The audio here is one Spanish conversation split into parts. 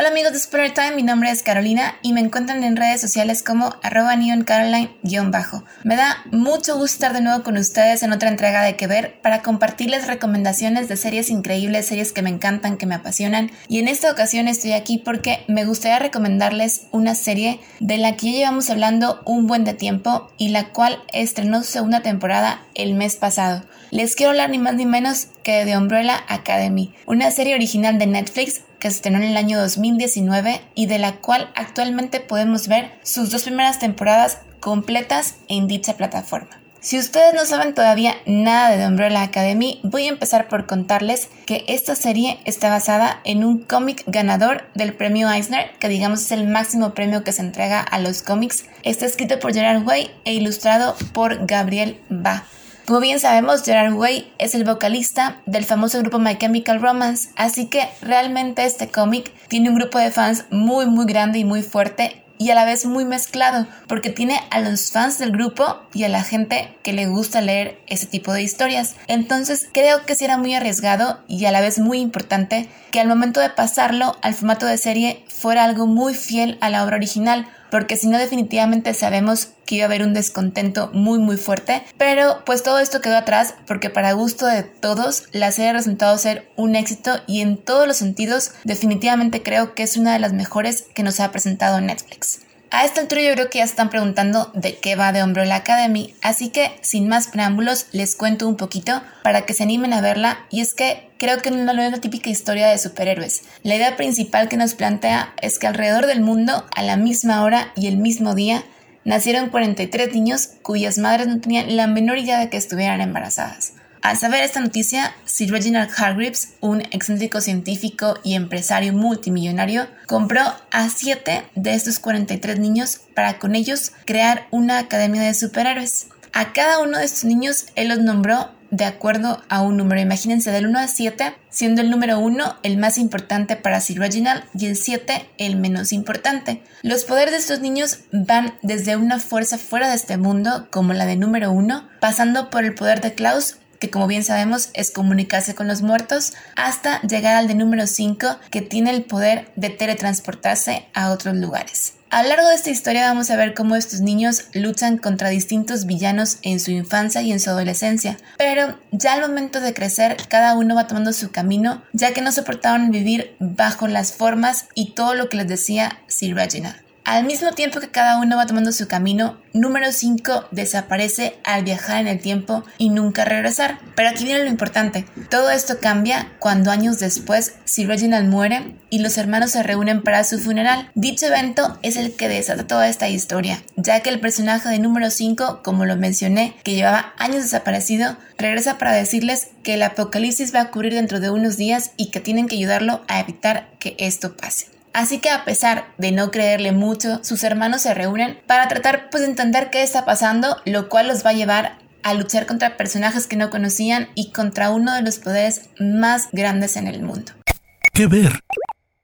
Hola amigos de Spoiler Time, mi nombre es Carolina y me encuentran en redes sociales como arroba neoncaroline-bajo. Me da mucho gusto estar de nuevo con ustedes en otra entrega de Que Ver para compartirles recomendaciones de series increíbles, series que me encantan, que me apasionan. Y en esta ocasión estoy aquí porque me gustaría recomendarles una serie de la que ya llevamos hablando un buen de tiempo y la cual estrenó su segunda temporada el mes pasado. Les quiero hablar ni más ni menos que de Umbrella Academy, una serie original de Netflix que se estrenó en el año 2019 y de la cual actualmente podemos ver sus dos primeras temporadas completas en dicha plataforma. Si ustedes no saben todavía nada de The Umbrella Academy, voy a empezar por contarles que esta serie está basada en un cómic ganador del premio Eisner, que digamos es el máximo premio que se entrega a los cómics. Está escrito por Gerard Way e ilustrado por Gabriel Ba. Como bien sabemos, Gerard Way es el vocalista del famoso grupo My Chemical Romance, así que realmente este cómic tiene un grupo de fans muy muy grande y muy fuerte y a la vez muy mezclado, porque tiene a los fans del grupo y a la gente que le gusta leer ese tipo de historias. Entonces creo que sí era muy arriesgado y a la vez muy importante que al momento de pasarlo al formato de serie fuera algo muy fiel a la obra original, porque si no definitivamente sabemos que iba a haber un descontento muy muy fuerte, pero pues todo esto quedó atrás porque para gusto de todos la serie ha resultado ser un éxito y en todos los sentidos definitivamente creo que es una de las mejores que nos ha presentado Netflix. A esta altura yo creo que ya están preguntando de qué va de Umbrella Academy, así que sin más preámbulos les cuento un poquito para que se animen a verla y es que creo que no es una típica historia de superhéroes. La idea principal que nos plantea es que alrededor del mundo, a la misma hora y el mismo día, nacieron 43 niños cuyas madres no tenían la menor idea de que estuvieran embarazadas. Al saber esta noticia, Sir Reginald Hargreaves, un excéntrico científico y empresario multimillonario, compró a 7 de estos 43 niños para con ellos crear una academia de superhéroes. A cada uno de estos niños él los nombró de acuerdo a un número. Imagínense del 1 al 7, siendo el número 1 el más importante para Sir Reginald y el 7 el menos importante. Los poderes de estos niños van desde una fuerza fuera de este mundo, como la de número 1, pasando por el poder de Klaus que como bien sabemos es comunicarse con los muertos, hasta llegar al de número 5, que tiene el poder de teletransportarse a otros lugares. A lo largo de esta historia vamos a ver cómo estos niños luchan contra distintos villanos en su infancia y en su adolescencia, pero ya al momento de crecer cada uno va tomando su camino, ya que no soportaron vivir bajo las formas y todo lo que les decía Sir Reginald. Al mismo tiempo que cada uno va tomando su camino, número 5 desaparece al viajar en el tiempo y nunca regresar. Pero aquí viene lo importante. Todo esto cambia cuando años después Sir Reginald muere y los hermanos se reúnen para su funeral. Dicho evento es el que desata toda esta historia, ya que el personaje de número 5, como lo mencioné, que llevaba años desaparecido, regresa para decirles que el apocalipsis va a ocurrir dentro de unos días y que tienen que ayudarlo a evitar que esto pase. Así que a pesar de no creerle mucho, sus hermanos se reúnen para tratar pues, de entender qué está pasando, lo cual los va a llevar a luchar contra personajes que no conocían y contra uno de los poderes más grandes en el mundo. ¿Qué ver?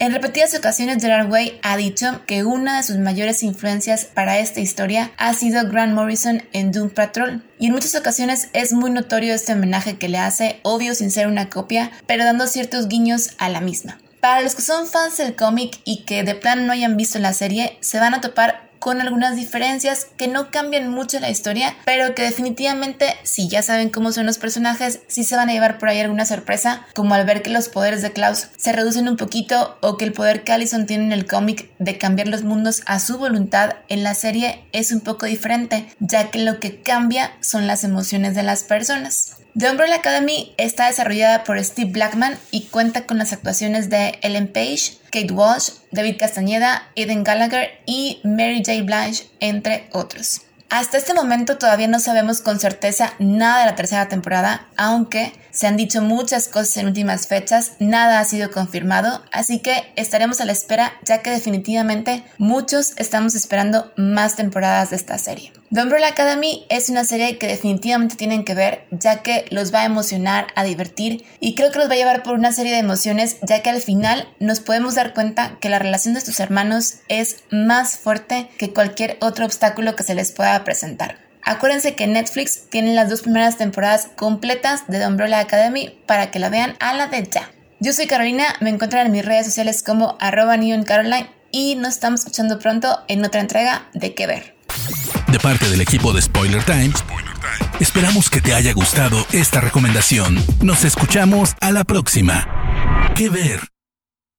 En repetidas ocasiones Gerard Way ha dicho que una de sus mayores influencias para esta historia ha sido Grant Morrison en Doom Patrol. Y en muchas ocasiones es muy notorio este homenaje que le hace, obvio sin ser una copia, pero dando ciertos guiños a la misma. Para los que son fans del cómic y que de plan no hayan visto la serie, se van a topar con algunas diferencias que no cambian mucho la historia, pero que definitivamente, si ya saben cómo son los personajes, sí se van a llevar por ahí alguna sorpresa, como al ver que los poderes de Klaus se reducen un poquito o que el poder que Allison tiene en el cómic de cambiar los mundos a su voluntad en la serie es un poco diferente, ya que lo que cambia son las emociones de las personas. The Umbrella Academy está desarrollada por Steve Blackman y cuenta con las actuaciones de Ellen Page, Kate Walsh, David Castañeda, Eden Gallagher y Mary J. Blige, entre otros. Hasta este momento todavía no sabemos con certeza nada de la tercera temporada, aunque Se han dicho muchas cosas en últimas fechas, nada ha sido confirmado, así que estaremos a la espera ya que definitivamente muchos estamos esperando más temporadas de esta serie. The Umbrella Academy es una serie que definitivamente tienen que ver ya que los va a emocionar, a divertir y creo que los va a llevar por una serie de emociones ya que al final nos podemos dar cuenta que la relación de estos hermanos es más fuerte que cualquier otro obstáculo que se les pueda presentar. Acuérdense que Netflix tiene las dos primeras temporadas completas de The Umbrella Academy para que la vean a la de ya. Yo soy Carolina, me encuentran en mis redes sociales como arroba Caroline y nos estamos escuchando pronto en otra entrega de Que Ver. De parte del equipo de Spoiler Time, esperamos que te haya gustado esta recomendación. Nos escuchamos a la próxima. Que Ver.